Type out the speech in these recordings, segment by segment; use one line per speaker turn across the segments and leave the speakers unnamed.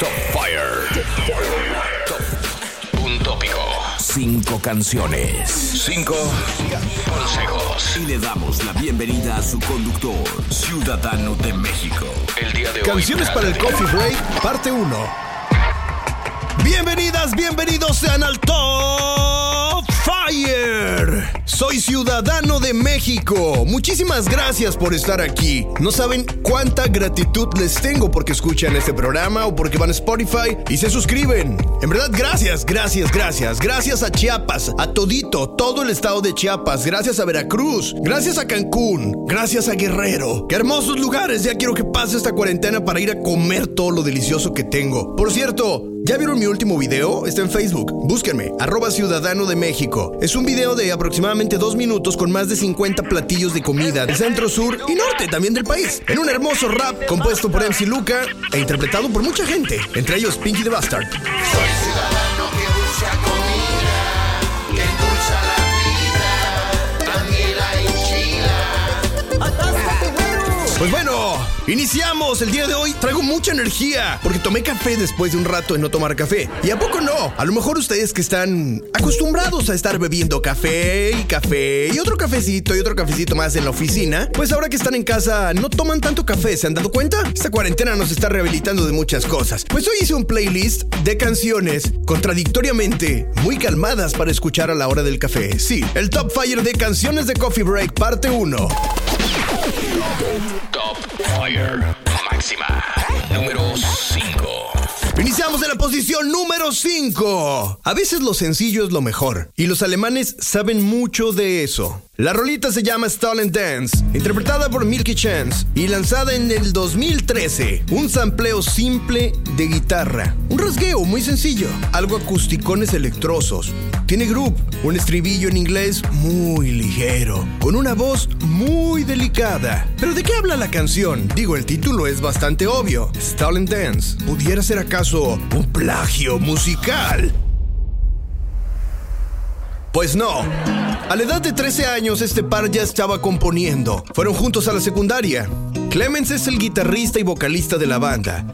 Top Fire. Top. Un tópico. Cinco canciones. Cinco consejos. Y le damos la bienvenida a su conductor, ciudadano de México. El día de hoy.
Canciones para el Coffee Break, parte 1. Bienvenidas, bienvenidos sean al Top Soy ciudadano de México. Muchísimas gracias por estar aquí. No saben cuánta gratitud les tengo porque escuchan este programa o porque van a Spotify y se suscriben. En verdad, gracias, gracias, gracias. Gracias a Chiapas, a todito, todo el estado de Chiapas. Gracias a Veracruz, gracias a Cancún, gracias a Guerrero. Qué hermosos lugares. Ya quiero que pase esta cuarentena para ir a comer todo lo delicioso que tengo. Por cierto, ¿Ya vieron mi último video? Está en Facebook. Búsquenme, arroba Ciudadano de México. Es un video de aproximadamente dos minutos con más de 50 platillos de comida del centro, sur y norte también del país. En un hermoso rap compuesto por MC Luca e interpretado por mucha gente, entre ellos Pinky the Bastard.
Soy
Pues bueno, iniciamos el día de hoy. Traigo mucha energía porque tomé café después de un rato de no tomar café. ¿Y a poco no? A lo mejor ustedes que están acostumbrados a estar bebiendo café y café y otro cafecito y otro cafecito más en la oficina, pues ahora que están en casa no toman tanto café, ¿se han dado cuenta? Esta cuarentena nos está rehabilitando de muchas cosas. Pues hoy hice un playlist de canciones contradictoriamente muy calmadas para escuchar a la hora del café. Sí, el Top Fire de canciones de Coffee Break parte 1.
Top Fire. Máxima. Número 5.
Iniciamos en la posición número 5. A veces lo sencillo es lo mejor, y los alemanes saben mucho de eso. La rolita se llama Stolen Dance, interpretada por Milky Chance y lanzada en el 2013. Un sampleo simple de guitarra, un rasgueo muy sencillo, algo acusticones electrosos. Tiene groove, un estribillo en inglés muy ligero, con una voz muy delicada. ¿Pero de qué habla la canción? Digo, el título es bastante obvio. Stolen Dance. ¿Pudiera ser acaso un plagio musical? Pues no. A la edad de 13 años este par ya estaba componiendo. Fueron juntos a la secundaria. Clemens es el guitarrista y vocalista de la banda.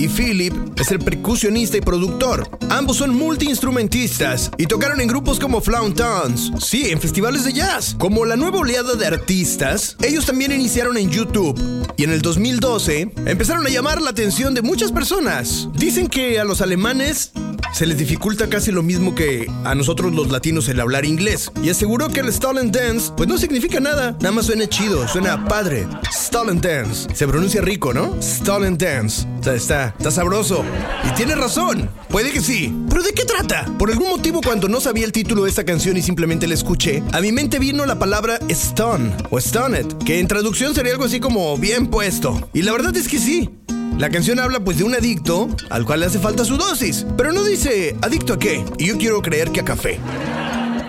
Y Philip es el percusionista y productor. Ambos son multiinstrumentistas y tocaron en grupos como Flown Towns, sí, en festivales de jazz. Como la nueva oleada de artistas, ellos también iniciaron en YouTube y en el 2012 empezaron a llamar la atención de muchas personas. Dicen que a los alemanes se les dificulta casi lo mismo que a nosotros los latinos el hablar inglés. Y aseguró que el Stolen Dance, pues no significa nada, nada más suena chido, suena padre. Stolen Dance. Se pronuncia rico, ¿no? Stolen Dance. O está, está sabroso. Y tiene razón. Puede que sí. ¿Pero de qué trata? Por algún motivo, cuando no sabía el título de esta canción y simplemente la escuché, a mi mente vino la palabra stun o stoned, que en traducción sería algo así como bien puesto. Y la verdad es que sí. La canción habla pues de un adicto al cual le hace falta su dosis, pero no dice adicto a qué, y yo quiero creer que a café.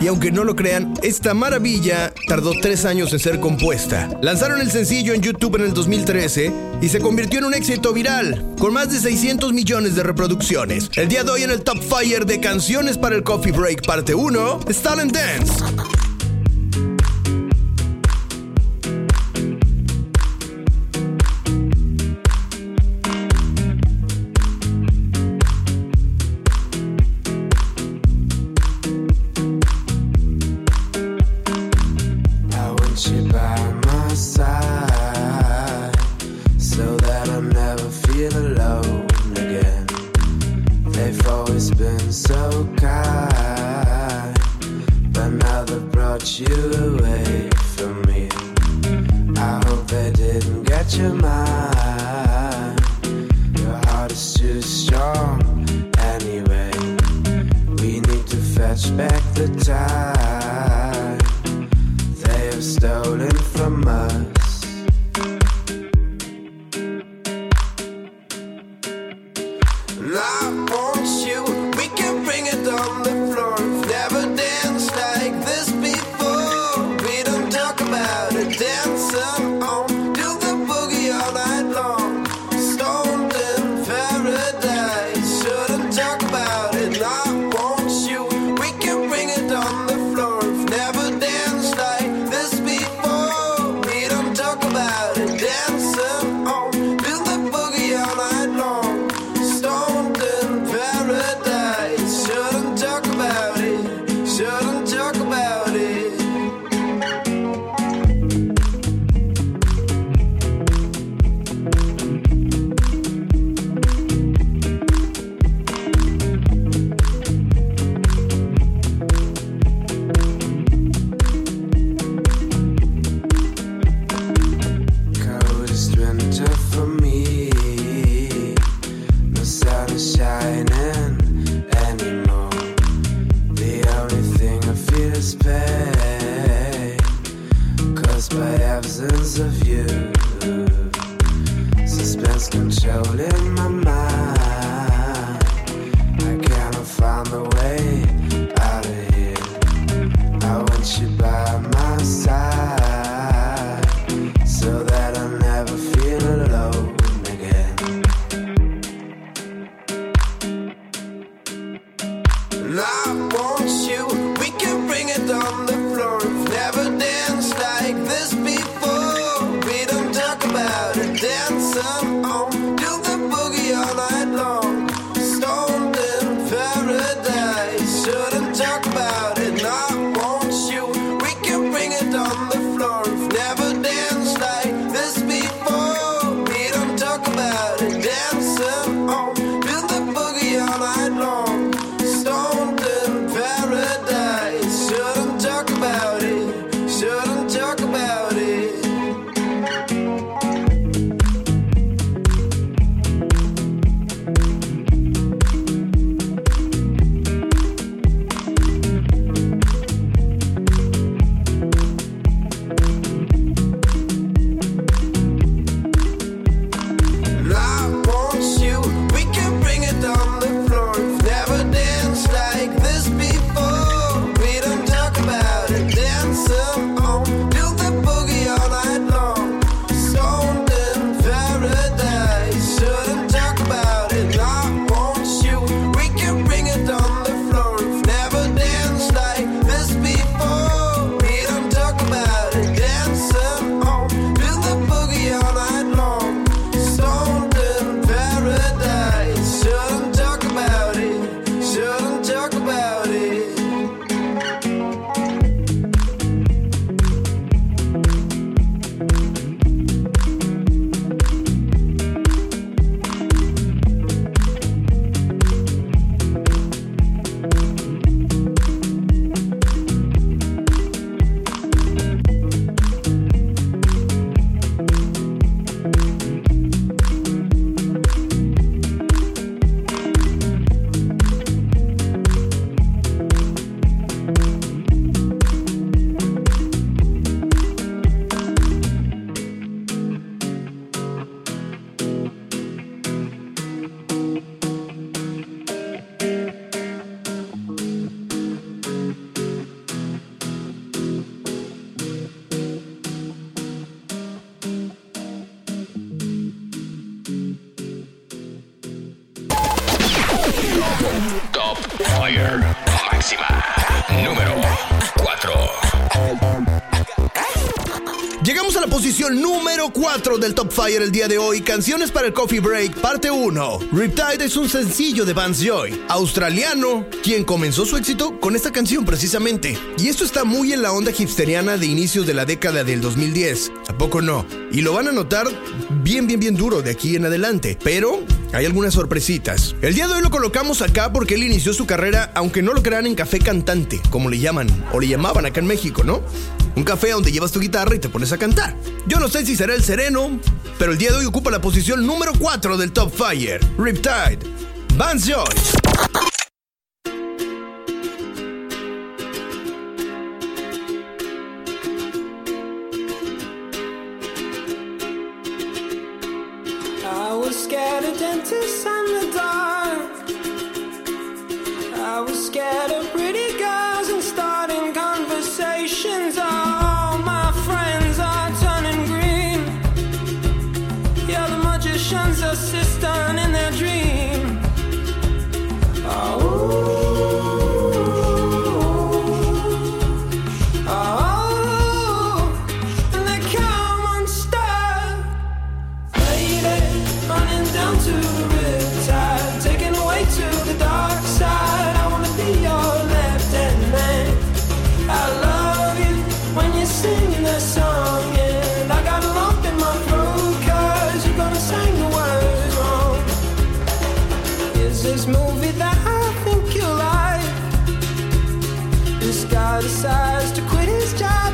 Y aunque no lo crean, esta maravilla tardó tres años en ser compuesta. Lanzaron el sencillo en YouTube en el 2013 y se convirtió en un éxito viral, con más de 600 millones de reproducciones. El día de hoy en el Top Fire de canciones para el Coffee Break parte 1, Stolen Dance.
Brought you away from me. I hope they didn't get your mind. Your heart is too strong anyway. We need to fetch back the time they have stolen from us. out.
4 del Top Fire el día de hoy, canciones para el Coffee Break, parte 1. Riptide es un sencillo de Vance Joy, australiano, quien comenzó su éxito con esta canción precisamente. Y esto está muy en la onda hipsteriana de inicios de la década del 2010. ¿A poco no? Y lo van a notar bien, bien, bien duro de aquí en adelante. Pero hay algunas sorpresitas. El día de hoy lo colocamos acá porque él inició su carrera, aunque no lo crean, en café cantante, como le llaman, o le llamaban acá en México, ¿no? Un café donde llevas tu guitarra y te pones a cantar. Yo no sé si será el sereno, pero el día de hoy ocupa la posición número 4 del Top Fire. Riptide. Vance this guy decides to quit his job.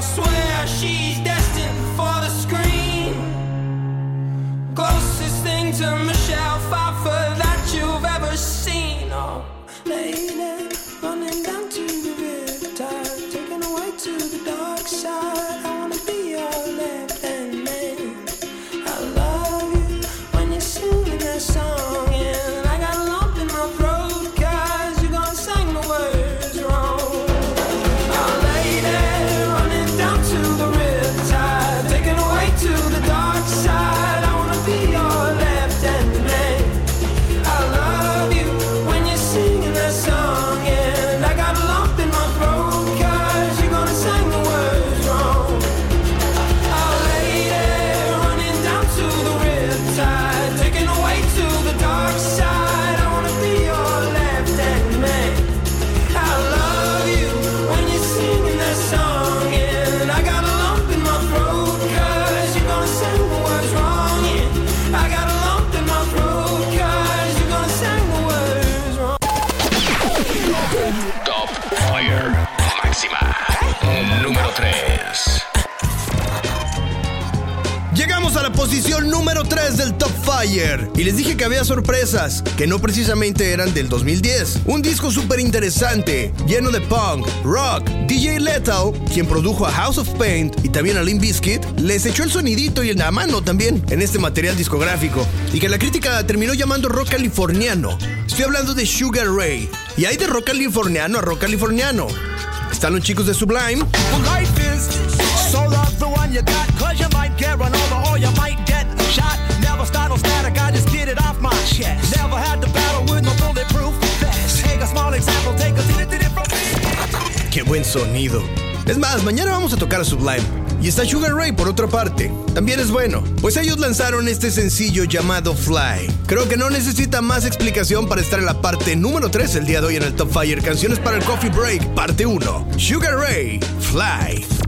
I swear she's destined for the screen. Closest thing to me.
Y les dije que había sorpresas, que no precisamente eran del 2010. Un disco súper interesante, lleno de punk, rock. DJ Lethal, quien produjo a House of Paint y también a Limp Bizkit, les echó el sonidito y la mano también en este material discográfico. Y que la crítica terminó llamando rock californiano. Estoy hablando de Sugar Ray. Y hay de rock californiano a rock californiano. Están los chicos de Sublime. Qué buen sonido. Es más, mañana vamos a tocar a Sublime. Y está Sugar Ray por otra parte. También es bueno, pues ellos lanzaron este sencillo llamado Fly. Creo que no necesita más explicación para estar en la parte número 3 el día de hoy en el Top Fire Canciones para el Coffee Break, parte 1. Sugar Ray, Fly.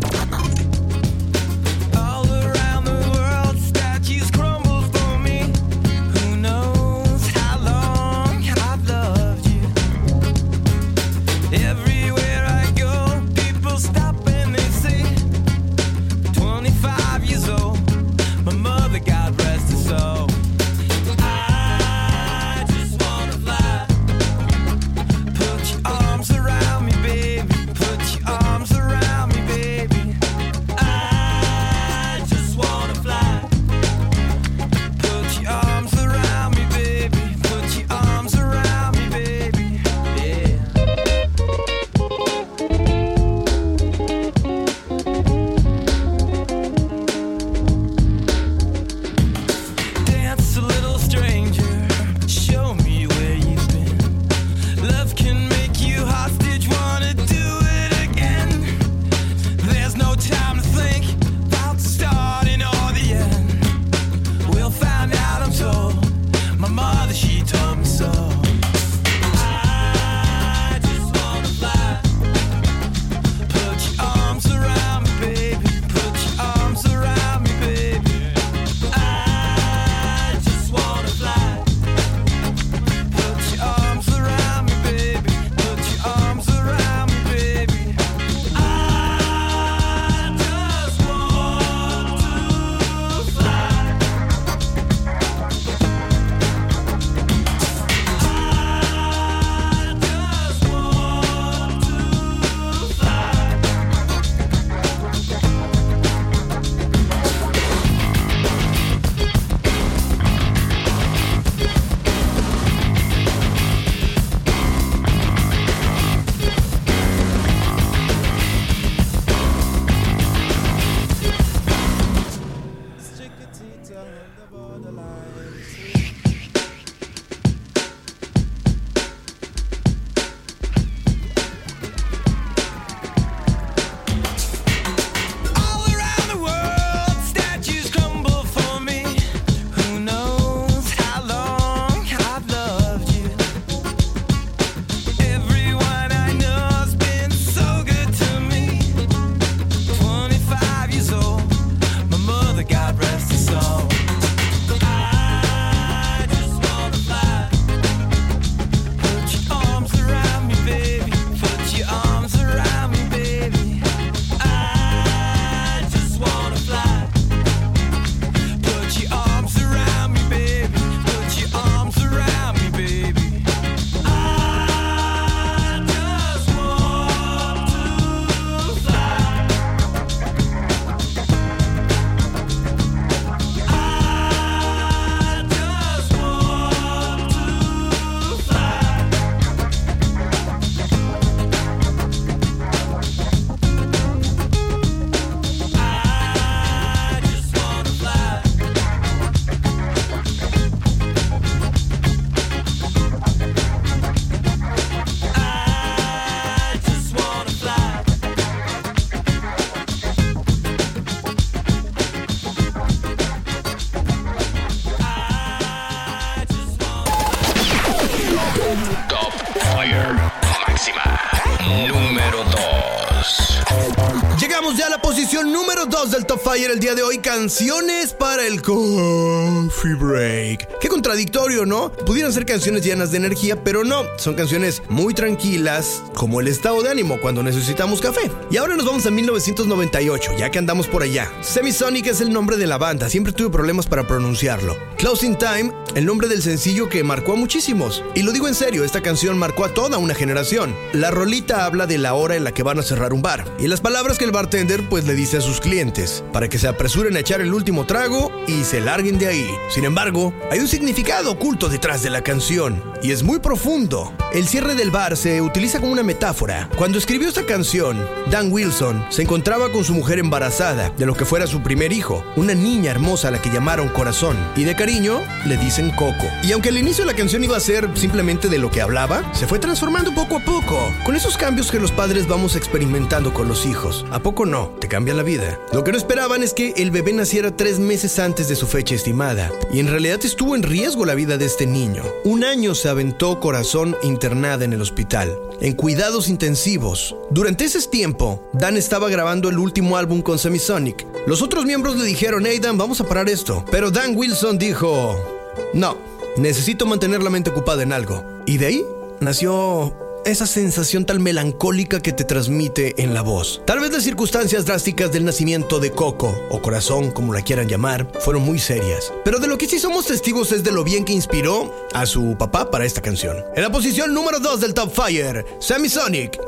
Día de hoy. Canciones para el Coffee Break. Qué contradictorio, ¿no? Pudieran ser canciones llenas de energía, pero no. Son canciones muy tranquilas, como el estado de ánimo cuando necesitamos café. Y ahora nos vamos a 1998, ya que andamos por allá. Semisonic es el nombre de la banda, siempre tuve problemas para pronunciarlo. Closing Time, el nombre del sencillo que marcó a muchísimos. Y lo digo en serio, esta canción marcó a toda una generación. La rolita habla de la hora en la que van a cerrar un bar. Y las palabras que el bartender pues le dice a sus clientes, para que se apresuren a echar el último trago y se larguen de ahí. Sin embargo, hay un significado oculto detrás de la canción, y es muy profundo. El cierre del bar se utiliza como una metáfora. Cuando escribió esta canción, Dan Wilson se encontraba con su mujer embarazada de lo que fuera su primer hijo, una niña hermosa a la que llamaron Corazón, y de cariño le Coco. Y aunque al inicio la canción iba a ser simplemente de lo que hablaba, se fue transformando poco a poco, con esos cambios que los padres vamos experimentando con los hijos. ¿A poco no? Te cambia la vida. Lo que no esperaban es que el bebé naciera tres meses antes de su fecha estimada, y en realidad estuvo en riesgo la vida de este niño. Un año se aventó Corazón internada en el hospital, en cuidados intensivos. Durante ese tiempo, Dan estaba grabando el último álbum con Semisonic. Los otros miembros le dijeron, hey Dan, vamos a parar esto. Pero Dan Wilson dijo, no, necesito mantener la mente ocupada en algo. Y de ahí nació esa sensación tan melancólica que te transmite en la voz. Tal vez las circunstancias drásticas del nacimiento de Coco, o Corazón, como la quieran llamar, fueron muy serias. Pero de lo que sí somos testigos es de lo bien que inspiró a su papá para esta canción. En la posición número 2 del Top Fire, Semisonic,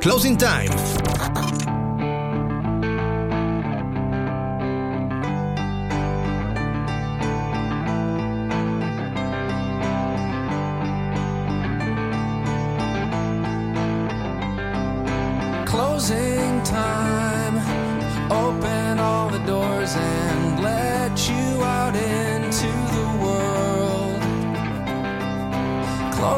Closing Time.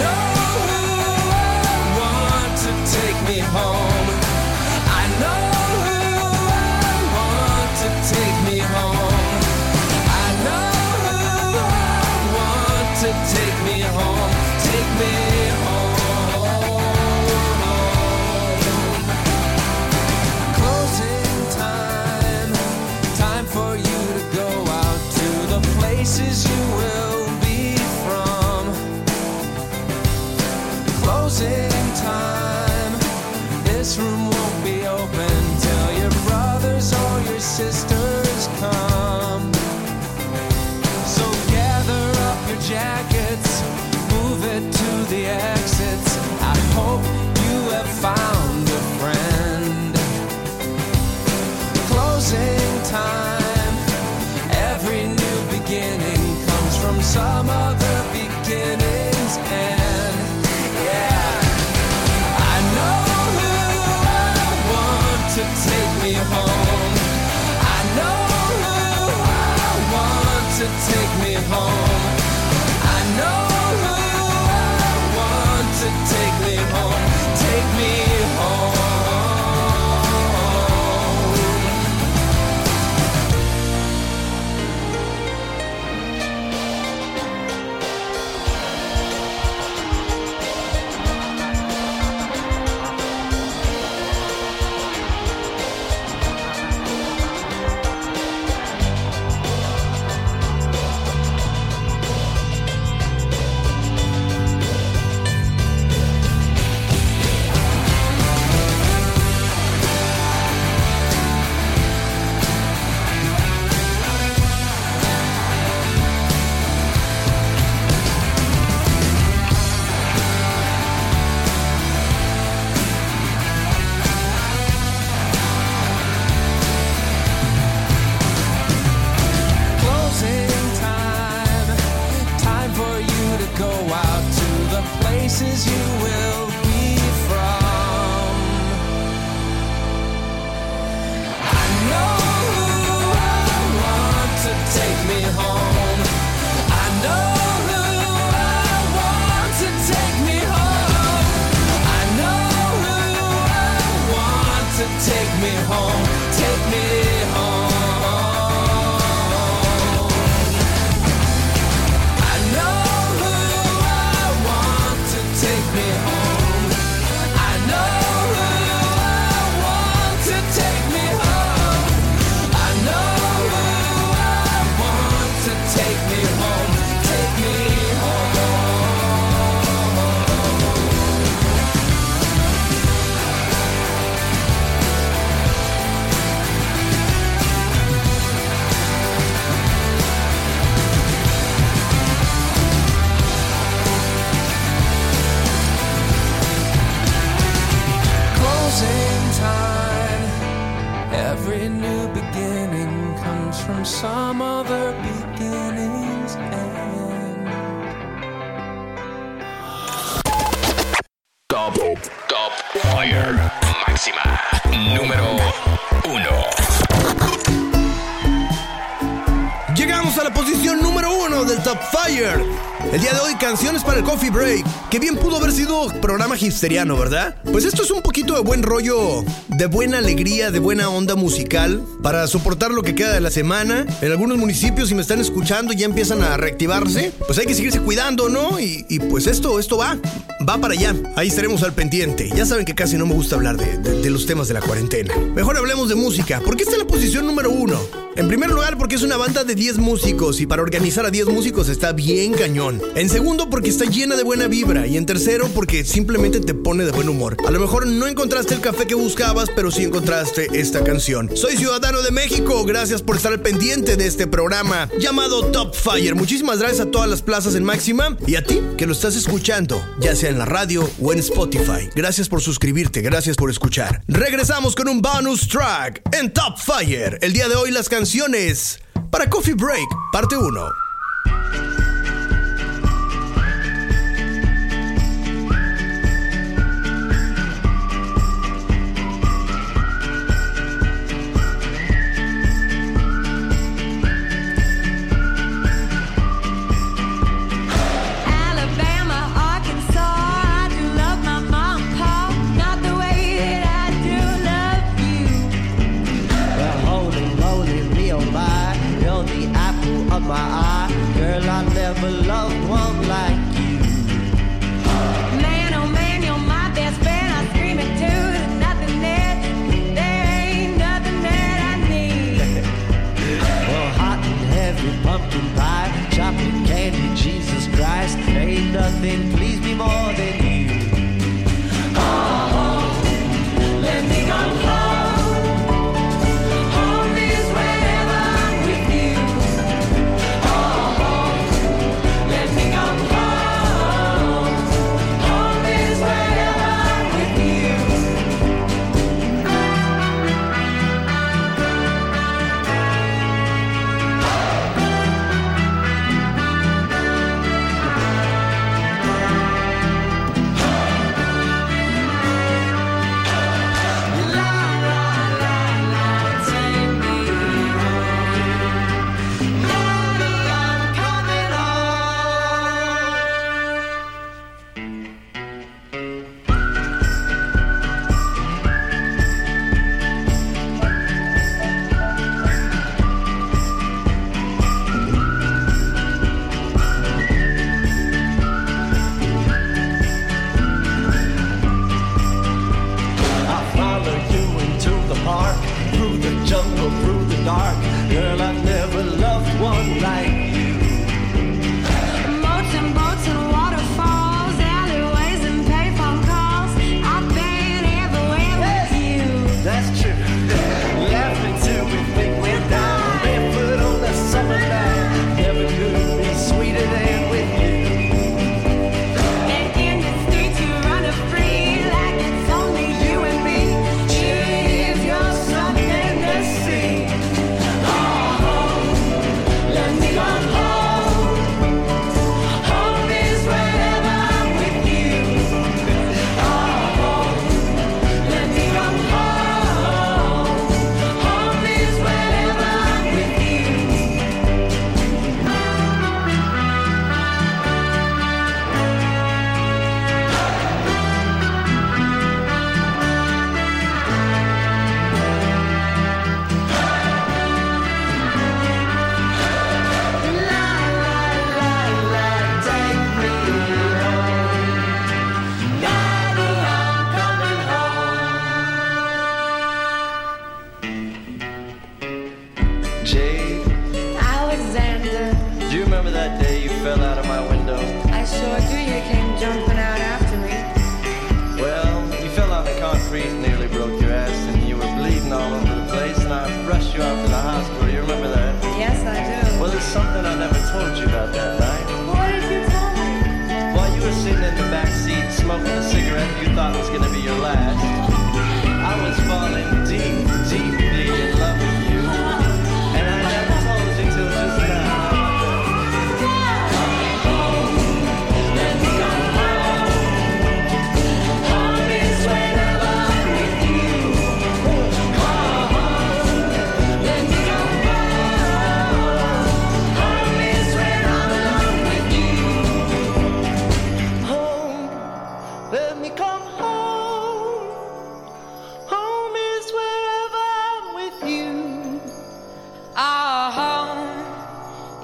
know who I want to take me home. I know
El día de hoy, canciones para el Coffee Break. Que bien pudo haber sido programa hipsteriano, ¿verdad? Pues esto es un poquito de buen rollo, de buena alegría, de buena onda musical, para soportar lo que queda de la semana. En algunos municipios, si me están escuchando, ya empiezan a reactivarse. Pues hay que seguirse cuidando, ¿no? Y, pues esto, esto va, va para allá. Ahí estaremos al pendiente. Ya saben que casi no me gusta hablar de, los temas de la cuarentena. Mejor hablemos de música. ¿Por qué está en la posición número uno? En primer lugar, porque es una banda de 10 músicos y para organizar a 10 músicos está bien cañón. En segundo, porque está llena de buena vibra. Y en tercero, porque simplemente te pone de buen humor. A lo mejor no encontraste el café que buscabas, pero sí encontraste esta canción. Soy Ciudadano de México. Gracias por estar al pendiente de este programa llamado Top Fire. Muchísimas gracias a todas las plazas en Máxima y a ti que lo estás escuchando, ya sea en la radio o en Spotify. Gracias por suscribirte, gracias por escuchar. Regresamos con un bonus track en Top Fire. El día de hoy las canciones para Coffee Break, parte 1.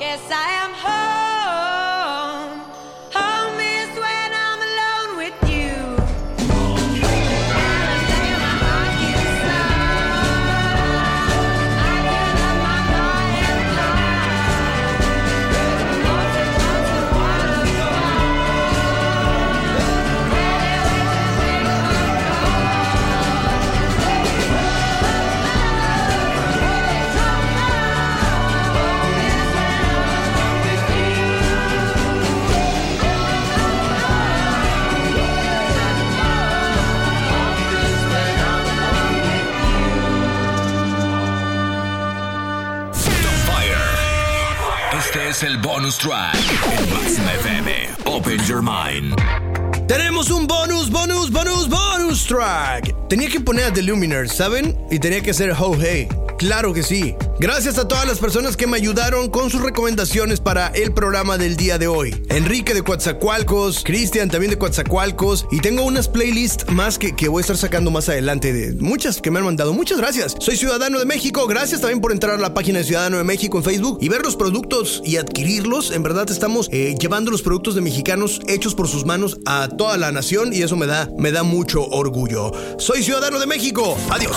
Yes, I am home.
Track FM. Open your mind.
Tenemos un bonus, bonus, bonus, bonus track. Tenía que poner a The Luminers, ¿saben? Y tenía que ser Ho Hey. Claro que sí. Gracias a todas las personas que me ayudaron con sus recomendaciones para el programa del día de hoy. Enrique de Coatzacoalcos, Cristian también de Coatzacoalcos. Y tengo unas playlists más que, que voy a estar sacando más adelante de muchas que me han mandado. Muchas gracias. Soy Ciudadano de México. Gracias también por entrar a la página de Ciudadano de México en Facebook y ver los productos y adquirirlos. En verdad estamos eh, llevando los productos de mexicanos hechos por sus manos a toda la nación y eso me da, me da mucho orgullo. Soy Ciudadano de México. Adiós.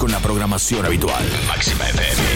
con la programación habitual. Máxima FM.